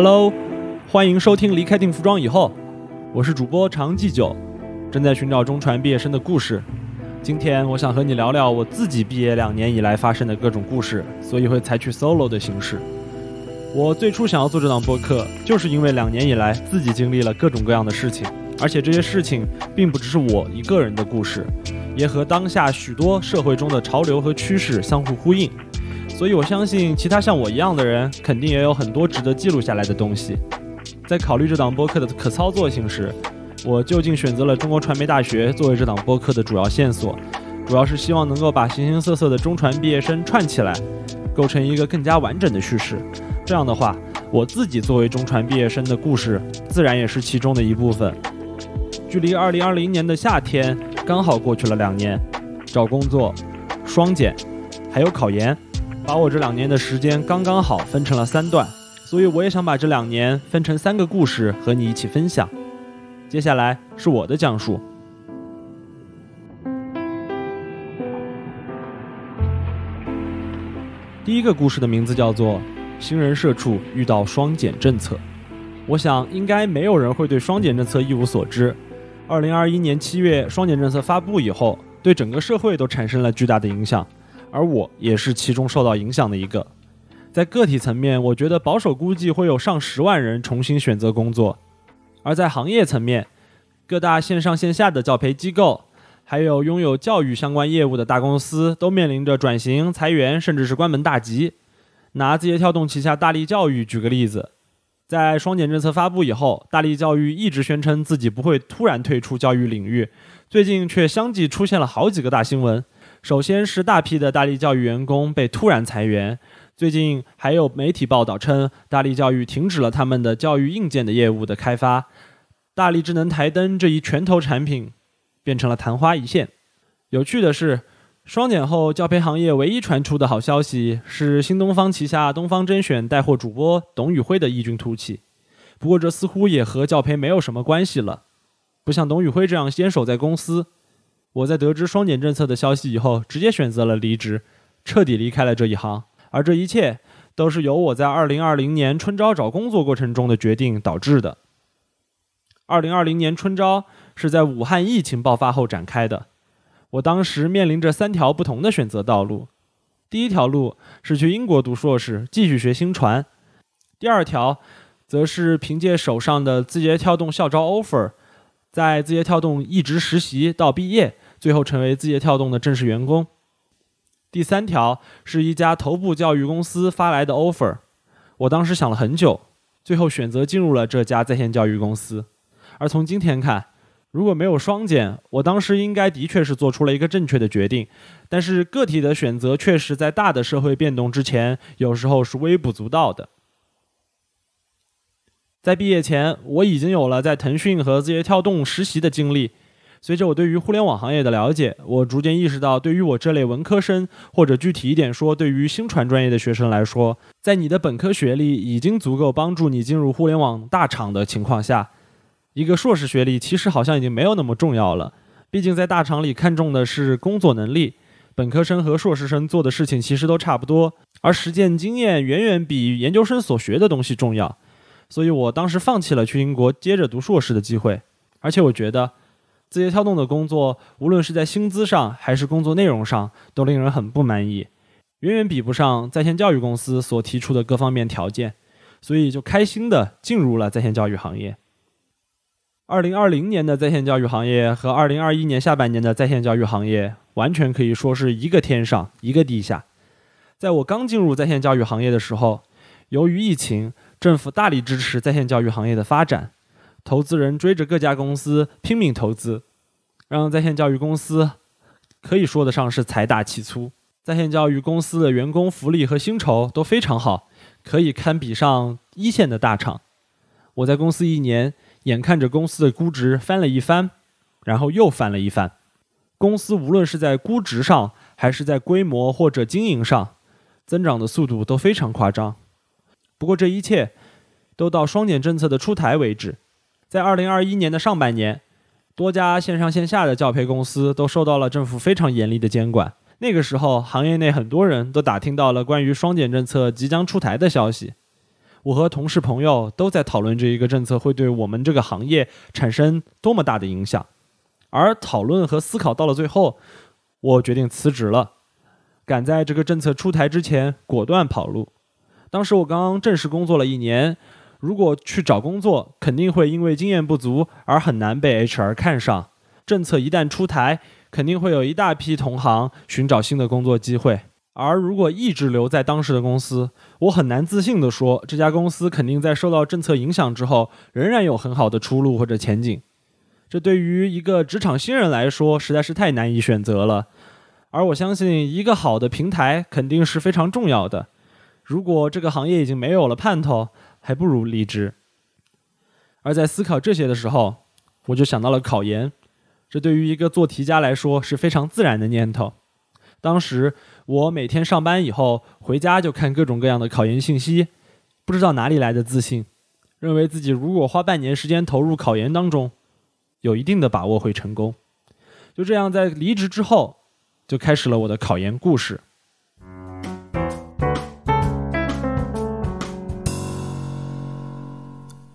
Hello，欢迎收听《离开定服装以后》，我是主播常记久，正在寻找中传毕业生的故事。今天我想和你聊聊我自己毕业两年以来发生的各种故事，所以会采取 solo 的形式。我最初想要做这档播客，就是因为两年以来自己经历了各种各样的事情，而且这些事情并不只是我一个人的故事，也和当下许多社会中的潮流和趋势相互呼应。所以我相信，其他像我一样的人，肯定也有很多值得记录下来的东西。在考虑这档播客的可操作性时，我就近选择了中国传媒大学作为这档播客的主要线索，主要是希望能够把形形色色的中传毕业生串起来，构成一个更加完整的叙事。这样的话，我自己作为中传毕业生的故事，自然也是其中的一部分。距离二零二零年的夏天刚好过去了两年，找工作、双减，还有考研，把我这两年的时间刚刚好分成了三段，所以我也想把这两年分成三个故事和你一起分享。接下来是我的讲述。第一个故事的名字叫做。新人社畜遇到双减政策，我想应该没有人会对双减政策一无所知。二零二一年七月，双减政策发布以后，对整个社会都产生了巨大的影响，而我也是其中受到影响的一个。在个体层面，我觉得保守估计会有上十万人重新选择工作；而在行业层面，各大线上线下的教培机构，还有拥有教育相关业务的大公司，都面临着转型、裁员，甚至是关门大吉。拿字节跳动旗下大力教育举个例子，在双减政策发布以后，大力教育一直宣称自己不会突然退出教育领域，最近却相继出现了好几个大新闻。首先是大批的大力教育员工被突然裁员，最近还有媒体报道称，大力教育停止了他们的教育硬件的业务的开发，大力智能台灯这一拳头产品变成了昙花一现。有趣的是。双减后，教培行业唯一传出的好消息是新东方旗下东方甄选带货主播董宇辉的异军突起。不过，这似乎也和教培没有什么关系了。不像董宇辉这样坚守在公司，我在得知双减政策的消息以后，直接选择了离职，彻底离开了这一行。而这一切都是由我在2020年春招找工作过程中的决定导致的。2020年春招是在武汉疫情爆发后展开的。我当时面临着三条不同的选择道路，第一条路是去英国读硕士，继续学新传；第二条，则是凭借手上的字节跳动校招 offer，在字节跳动一直实习到毕业，最后成为字节跳动的正式员工；第三条是一家头部教育公司发来的 offer，我当时想了很久，最后选择进入了这家在线教育公司。而从今天看，如果没有双减，我当时应该的确是做出了一个正确的决定，但是个体的选择确实在大的社会变动之前，有时候是微不足道的。在毕业前，我已经有了在腾讯和字节跳动实习的经历。随着我对于互联网行业的了解，我逐渐意识到，对于我这类文科生，或者具体一点说，对于新传专业的学生来说，在你的本科学历已经足够帮助你进入互联网大厂的情况下。一个硕士学历其实好像已经没有那么重要了，毕竟在大厂里看重的是工作能力。本科生和硕士生做的事情其实都差不多，而实践经验远远比研究生所学的东西重要。所以我当时放弃了去英国接着读硕士的机会。而且我觉得，字节跳动的工作无论是在薪资上还是工作内容上都令人很不满意，远远比不上在线教育公司所提出的各方面条件。所以就开心的进入了在线教育行业。二零二零年的在线教育行业和二零二一年下半年的在线教育行业完全可以说是一个天上一个地下。在我刚进入在线教育行业的时候，由于疫情，政府大力支持在线教育行业的发展，投资人追着各家公司拼命投资，让在线教育公司可以说得上是财大气粗。在线教育公司的员工福利和薪酬都非常好，可以堪比上一线的大厂。我在公司一年。眼看着公司的估值翻了一番，然后又翻了一番。公司无论是在估值上，还是在规模或者经营上，增长的速度都非常夸张。不过这一切都到双减政策的出台为止。在二零二一年的上半年，多家线上线下的教培公司都受到了政府非常严厉的监管。那个时候，行业内很多人都打听到了关于双减政策即将出台的消息。我和同事朋友都在讨论这一个政策会对我们这个行业产生多么大的影响。而讨论和思考到了最后，我决定辞职了，赶在这个政策出台之前果断跑路。当时我刚正式工作了一年，如果去找工作，肯定会因为经验不足而很难被 HR 看上。政策一旦出台，肯定会有一大批同行寻找新的工作机会。而如果一直留在当时的公司，我很难自信地说，这家公司肯定在受到政策影响之后，仍然有很好的出路或者前景。这对于一个职场新人来说，实在是太难以选择了。而我相信，一个好的平台肯定是非常重要的。如果这个行业已经没有了盼头，还不如离职。而在思考这些的时候，我就想到了考研。这对于一个做题家来说是非常自然的念头。当时我每天上班以后回家就看各种各样的考研信息，不知道哪里来的自信，认为自己如果花半年时间投入考研当中，有一定的把握会成功。就这样，在离职之后，就开始了我的考研故事。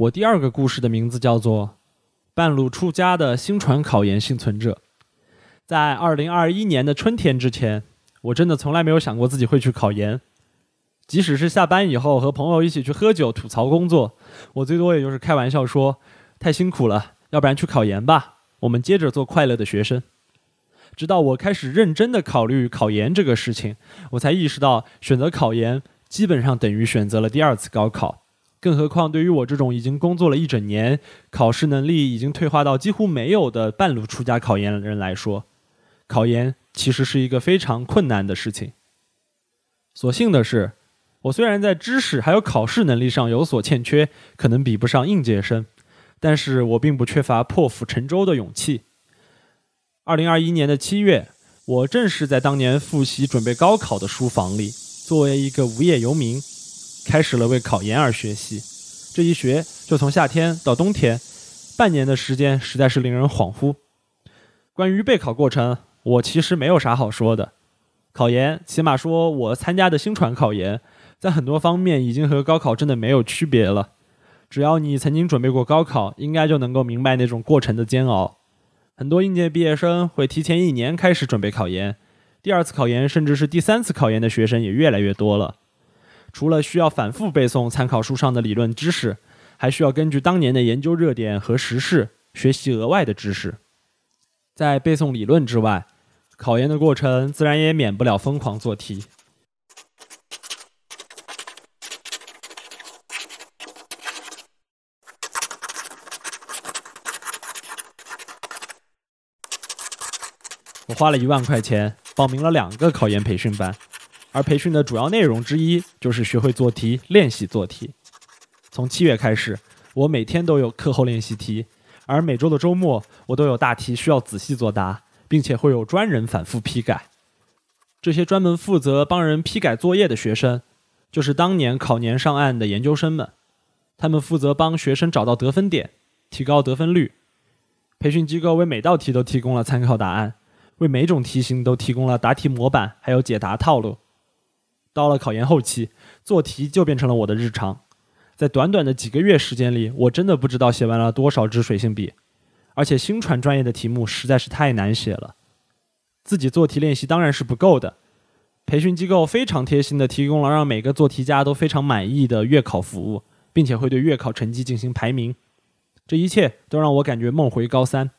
我第二个故事的名字叫做“半路出家的新传考研幸存者”。在二零二一年的春天之前，我真的从来没有想过自己会去考研。即使是下班以后和朋友一起去喝酒吐槽工作，我最多也就是开玩笑说：“太辛苦了，要不然去考研吧，我们接着做快乐的学生。”直到我开始认真的考虑考研这个事情，我才意识到选择考研基本上等于选择了第二次高考。更何况，对于我这种已经工作了一整年、考试能力已经退化到几乎没有的半路出家考研人来说，考研其实是一个非常困难的事情。所幸的是，我虽然在知识还有考试能力上有所欠缺，可能比不上应届生，但是我并不缺乏破釜沉舟的勇气。二零二一年的七月，我正是在当年复习准备高考的书房里，作为一个无业游民。开始了为考研而学习，这一学就从夏天到冬天，半年的时间实在是令人恍惚。关于备考过程，我其实没有啥好说的。考研，起码说我参加的新传考研，在很多方面已经和高考真的没有区别了。只要你曾经准备过高考，应该就能够明白那种过程的煎熬。很多应届毕业生会提前一年开始准备考研，第二次考研甚至是第三次考研的学生也越来越多了。除了需要反复背诵参考书上的理论知识，还需要根据当年的研究热点和时事学习额外的知识。在背诵理论之外，考研的过程自然也免不了疯狂做题。我花了一万块钱报名了两个考研培训班。而培训的主要内容之一就是学会做题、练习做题。从七月开始，我每天都有课后练习题，而每周的周末我都有大题需要仔细作答，并且会有专人反复批改。这些专门负责帮人批改作业的学生，就是当年考研上岸的研究生们。他们负责帮学生找到得分点，提高得分率。培训机构为每道题都提供了参考答案，为每种题型都提供了答题模板，还有解答套路。到了考研后期，做题就变成了我的日常。在短短的几个月时间里，我真的不知道写完了多少支水性笔，而且新传专业的题目实在是太难写了。自己做题练习当然是不够的，培训机构非常贴心的提供了让每个做题家都非常满意的月考服务，并且会对月考成绩进行排名。这一切都让我感觉梦回高三。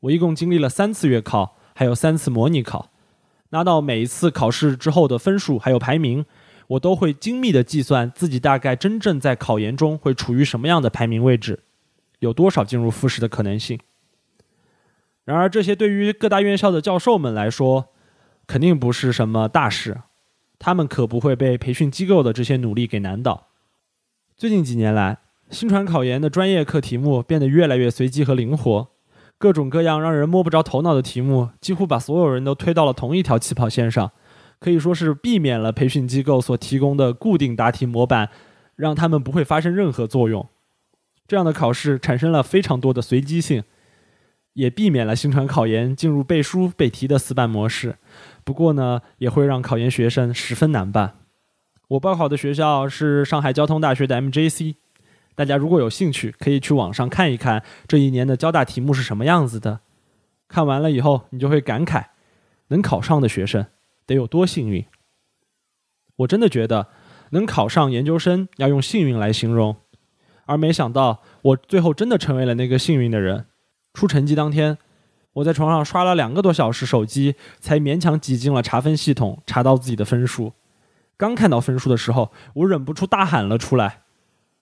我一共经历了三次月考，还有三次模拟考。拿到每一次考试之后的分数还有排名，我都会精密的计算自己大概真正在考研中会处于什么样的排名位置，有多少进入复试的可能性。然而，这些对于各大院校的教授们来说，肯定不是什么大事，他们可不会被培训机构的这些努力给难倒。最近几年来，新传考研的专业课题目变得越来越随机和灵活。各种各样让人摸不着头脑的题目，几乎把所有人都推到了同一条起跑线上，可以说是避免了培训机构所提供的固定答题模板，让他们不会发生任何作用。这样的考试产生了非常多的随机性，也避免了新传考研进入背书背题的死板模式。不过呢，也会让考研学生十分难办。我报考的学校是上海交通大学的 MJC。大家如果有兴趣，可以去网上看一看这一年的交大题目是什么样子的。看完了以后，你就会感慨，能考上的学生得有多幸运。我真的觉得，能考上研究生要用幸运来形容，而没想到我最后真的成为了那个幸运的人。出成绩当天，我在床上刷了两个多小时手机，才勉强挤进了查分系统，查到自己的分数。刚看到分数的时候，我忍不住大喊了出来。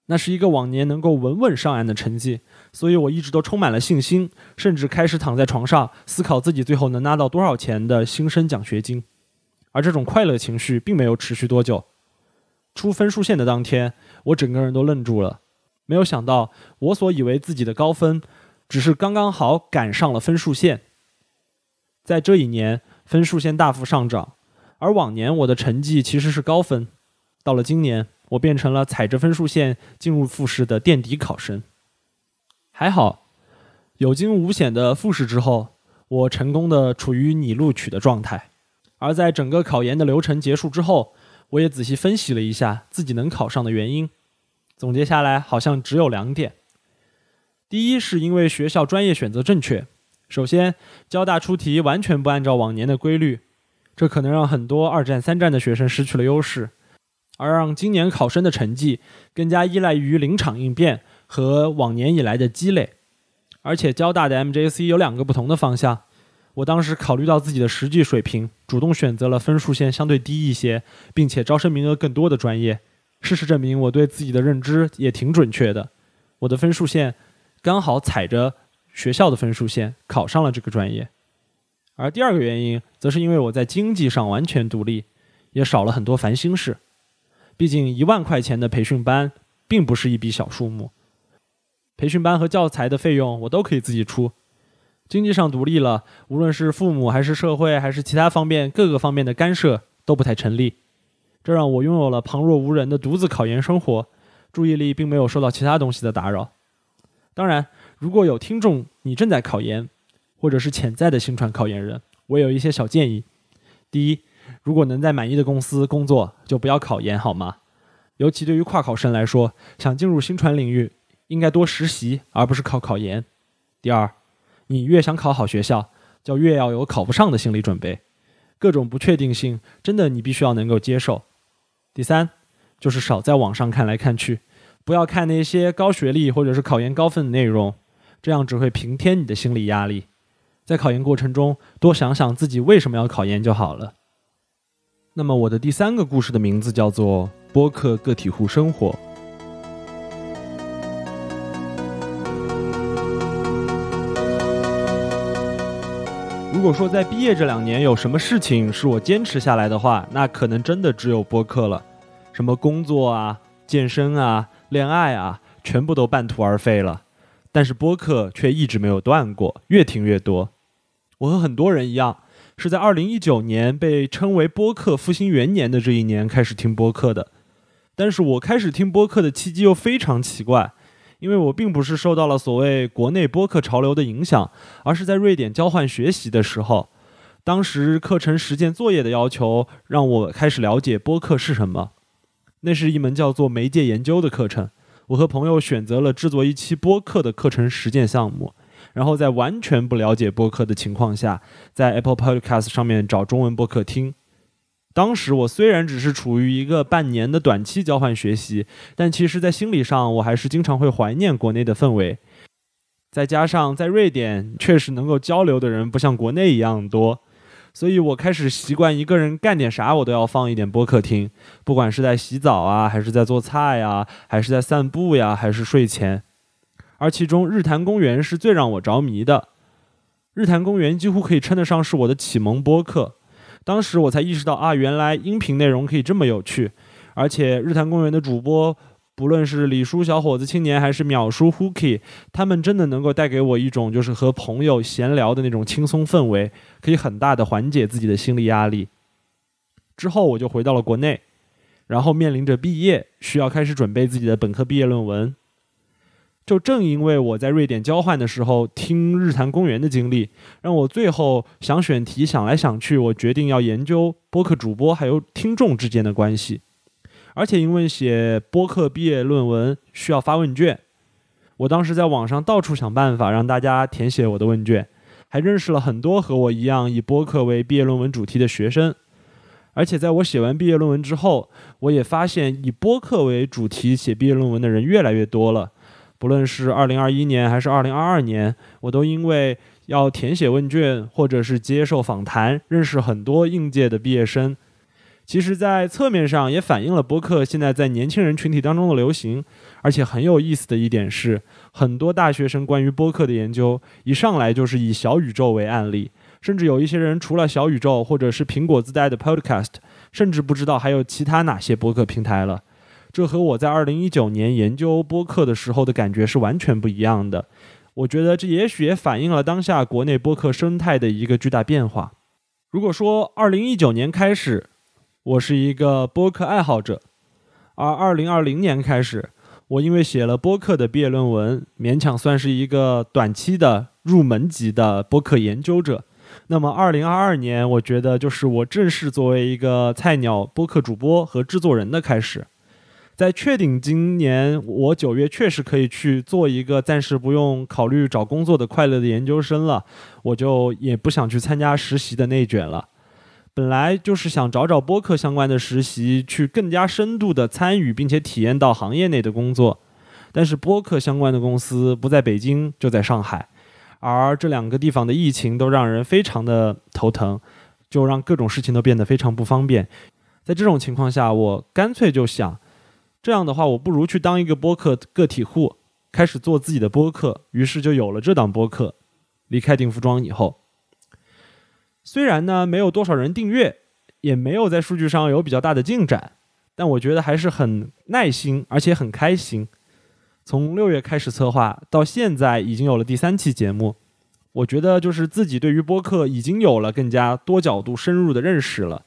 那是一个往年能够稳稳上岸的成绩，所以我一直都充满了信心，甚至开始躺在床上思考自己最后能拿到多少钱的新生奖学金。而这种快乐情绪并没有持续多久。出分数线的当天，我整个人都愣住了，没有想到我所以为自己的高分，只是刚刚好赶上了分数线。在这一年，分数线大幅上涨，而往年我的成绩其实是高分，到了今年。我变成了踩着分数线进入复试的垫底考生。还好，有惊无险的复试之后，我成功的处于拟录取的状态。而在整个考研的流程结束之后，我也仔细分析了一下自己能考上的原因，总结下来好像只有两点：第一，是因为学校专业选择正确。首先，交大出题完全不按照往年的规律，这可能让很多二战、三战的学生失去了优势。而让今年考生的成绩更加依赖于临场应变和往年以来的积累，而且交大的 MJC 有两个不同的方向。我当时考虑到自己的实际水平，主动选择了分数线相对低一些，并且招生名额更多的专业。事实证明，我对自己的认知也挺准确的。我的分数线刚好踩着学校的分数线，考上了这个专业。而第二个原因，则是因为我在经济上完全独立，也少了很多烦心事。毕竟一万块钱的培训班并不是一笔小数目，培训班和教材的费用我都可以自己出，经济上独立了，无论是父母还是社会还是其他方面各个方面的干涉都不太成立，这让我拥有了旁若无人的独自考研生活，注意力并没有受到其他东西的打扰。当然，如果有听众你正在考研，或者是潜在的新传考研人，我有一些小建议。第一。如果能在满意的公司工作，就不要考研好吗？尤其对于跨考生来说，想进入新传领域，应该多实习，而不是靠考研。第二，你越想考好学校，就越要有考不上的心理准备，各种不确定性，真的你必须要能够接受。第三，就是少在网上看来看去，不要看那些高学历或者是考研高分的内容，这样只会平添你的心理压力。在考研过程中，多想想自己为什么要考研就好了。那么我的第三个故事的名字叫做《播客个体户生活》。如果说在毕业这两年有什么事情是我坚持下来的话，那可能真的只有播客了。什么工作啊、健身啊、恋爱啊，全部都半途而废了。但是播客却一直没有断过，越听越多。我和很多人一样。是在二零一九年被称为播客复兴元年的这一年开始听播客的，但是我开始听播客的契机又非常奇怪，因为我并不是受到了所谓国内播客潮流的影响，而是在瑞典交换学习的时候，当时课程实践作业的要求让我开始了解播客是什么。那是一门叫做媒介研究的课程，我和朋友选择了制作一期播客的课程实践项目。然后在完全不了解播客的情况下，在 Apple Podcast 上面找中文播客听。当时我虽然只是处于一个半年的短期交换学习，但其实，在心理上我还是经常会怀念国内的氛围。再加上在瑞典确实能够交流的人不像国内一样多，所以我开始习惯一个人干点啥我都要放一点播客听，不管是在洗澡啊，还是在做菜呀，还是在散步呀，还是睡前。而其中，日坛公园是最让我着迷的。日坛公园几乎可以称得上是我的启蒙播客。当时我才意识到啊，原来音频内容可以这么有趣。而且，日坛公园的主播，不论是李叔、小伙子青年，还是秒叔、Hooky，他们真的能够带给我一种就是和朋友闲聊的那种轻松氛围，可以很大的缓解自己的心理压力。之后，我就回到了国内，然后面临着毕业，需要开始准备自己的本科毕业论文。就正因为我在瑞典交换的时候听日坛公园的经历，让我最后想选题想来想去，我决定要研究播客主播还有听众之间的关系。而且因为写播客毕业论文需要发问卷，我当时在网上到处想办法让大家填写我的问卷，还认识了很多和我一样以播客为毕业论文主题的学生。而且在我写完毕业论文之后，我也发现以播客为主题写毕业论文的人越来越多了。不论是2021年还是2022年，我都因为要填写问卷或者是接受访谈，认识很多应届的毕业生。其实，在侧面上也反映了播客现在在年轻人群体当中的流行。而且很有意思的一点是，很多大学生关于播客的研究一上来就是以小宇宙为案例。甚至有一些人除了小宇宙或者是苹果自带的 Podcast，甚至不知道还有其他哪些播客平台了。这和我在二零一九年研究播客的时候的感觉是完全不一样的。我觉得这也许也反映了当下国内播客生态的一个巨大变化。如果说二零一九年开始，我是一个播客爱好者，而二零二零年开始，我因为写了播客的毕业论文，勉强算是一个短期的入门级的播客研究者。那么，二零二二年，我觉得就是我正式作为一个菜鸟播客主播和制作人的开始。在确定今年我九月确实可以去做一个暂时不用考虑找工作的快乐的研究生了，我就也不想去参加实习的内卷了。本来就是想找找播客相关的实习，去更加深度的参与并且体验到行业内的工作。但是播客相关的公司不在北京，就在上海。而这两个地方的疫情都让人非常的头疼，就让各种事情都变得非常不方便。在这种情况下，我干脆就想，这样的话，我不如去当一个播客个体户，开始做自己的播客。于是就有了这档播客。离开定服装以后，虽然呢没有多少人订阅，也没有在数据上有比较大的进展，但我觉得还是很耐心，而且很开心。从六月开始策划，到现在已经有了第三期节目。我觉得就是自己对于播客已经有了更加多角度、深入的认识了。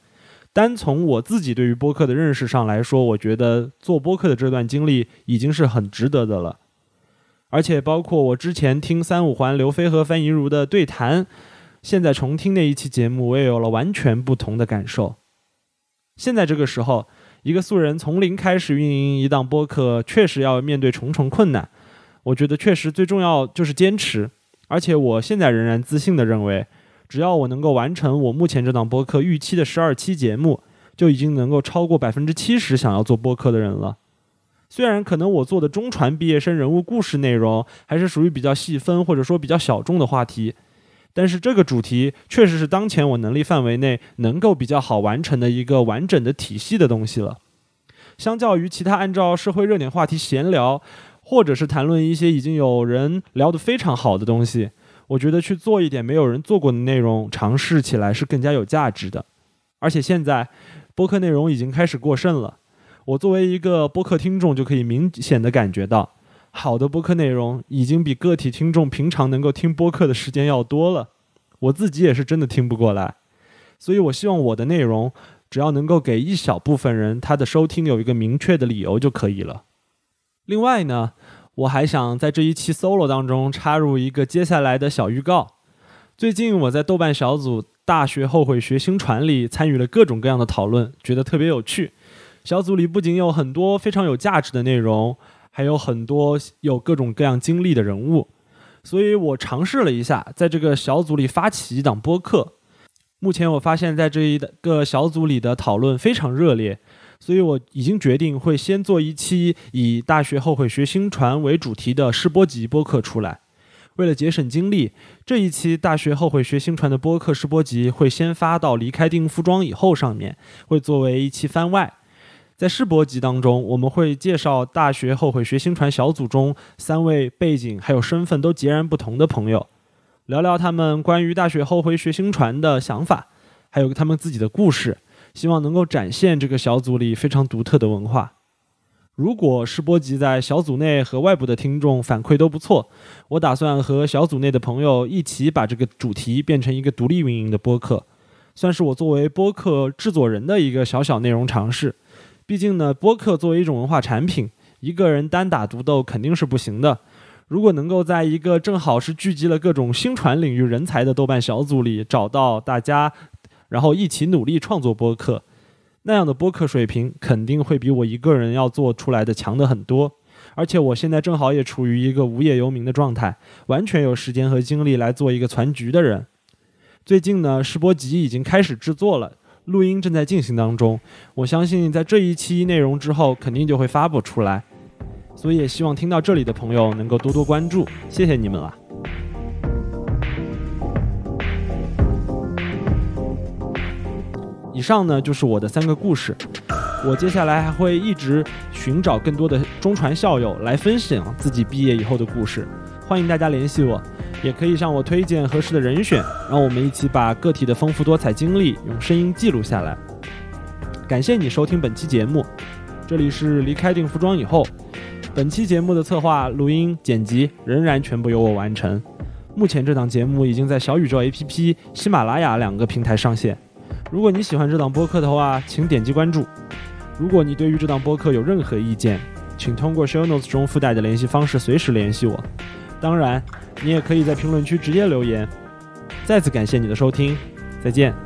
单从我自己对于播客的认识上来说，我觉得做播客的这段经历已经是很值得的了。而且包括我之前听三五环刘飞和范怡如的对谈，现在重听那一期节目，我也有了完全不同的感受。现在这个时候。一个素人从零开始运营一档播客，确实要面对重重困难。我觉得确实最重要就是坚持，而且我现在仍然自信地认为，只要我能够完成我目前这档播客预期的十二期节目，就已经能够超过百分之七十想要做播客的人了。虽然可能我做的中传毕业生人物故事内容还是属于比较细分或者说比较小众的话题。但是这个主题确实是当前我能力范围内能够比较好完成的一个完整的体系的东西了。相较于其他按照社会热点话题闲聊，或者是谈论一些已经有人聊得非常好的东西，我觉得去做一点没有人做过的内容，尝试起来是更加有价值的。而且现在播客内容已经开始过剩了，我作为一个播客听众就可以明显的感觉到。好的播客内容已经比个体听众平常能够听播客的时间要多了，我自己也是真的听不过来，所以我希望我的内容只要能够给一小部分人他的收听有一个明确的理由就可以了。另外呢，我还想在这一期 solo 当中插入一个接下来的小预告。最近我在豆瓣小组“大学后悔学星传”里参与了各种各样的讨论，觉得特别有趣。小组里不仅有很多非常有价值的内容。还有很多有各种各样经历的人物，所以我尝试了一下，在这个小组里发起一档播客。目前我发现，在这一个小组里的讨论非常热烈，所以我已经决定会先做一期以“大学后悔学新传”为主题的试播集播客出来。为了节省精力，这一期“大学后悔学新传”的播客试播集会先发到离开定服装以后上面，会作为一期番外。在试播集当中，我们会介绍大学后悔学新传小组中三位背景还有身份都截然不同的朋友，聊聊他们关于大学后悔学新传的想法，还有他们自己的故事，希望能够展现这个小组里非常独特的文化。如果是播集在小组内和外部的听众反馈都不错，我打算和小组内的朋友一起把这个主题变成一个独立运营的播客，算是我作为播客制作人的一个小小内容尝试。毕竟呢，播客作为一种文化产品，一个人单打独斗肯定是不行的。如果能够在一个正好是聚集了各种新传领域人才的豆瓣小组里找到大家，然后一起努力创作播客，那样的播客水平肯定会比我一个人要做出来的强的很多。而且我现在正好也处于一个无业游民的状态，完全有时间和精力来做一个攒局的人。最近呢，试播集已经开始制作了，录音正在进行当中。我相信在这一期内容之后，肯定就会发布出来。所以也希望听到这里的朋友能够多多关注，谢谢你们了。以上呢就是我的三个故事，我接下来还会一直寻找更多的中传校友来分享自己毕业以后的故事，欢迎大家联系我，也可以向我推荐合适的人选，让我们一起把个体的丰富多彩经历用声音记录下来。感谢你收听本期节目，这里是离开定服装以后，本期节目的策划、录音、剪辑仍然全部由我完成。目前这档节目已经在小宇宙 APP、喜马拉雅两个平台上线。如果你喜欢这档播客的话，请点击关注。如果你对于这档播客有任何意见，请通过 show notes 中附带的联系方式随时联系我。当然，你也可以在评论区直接留言。再次感谢你的收听，再见。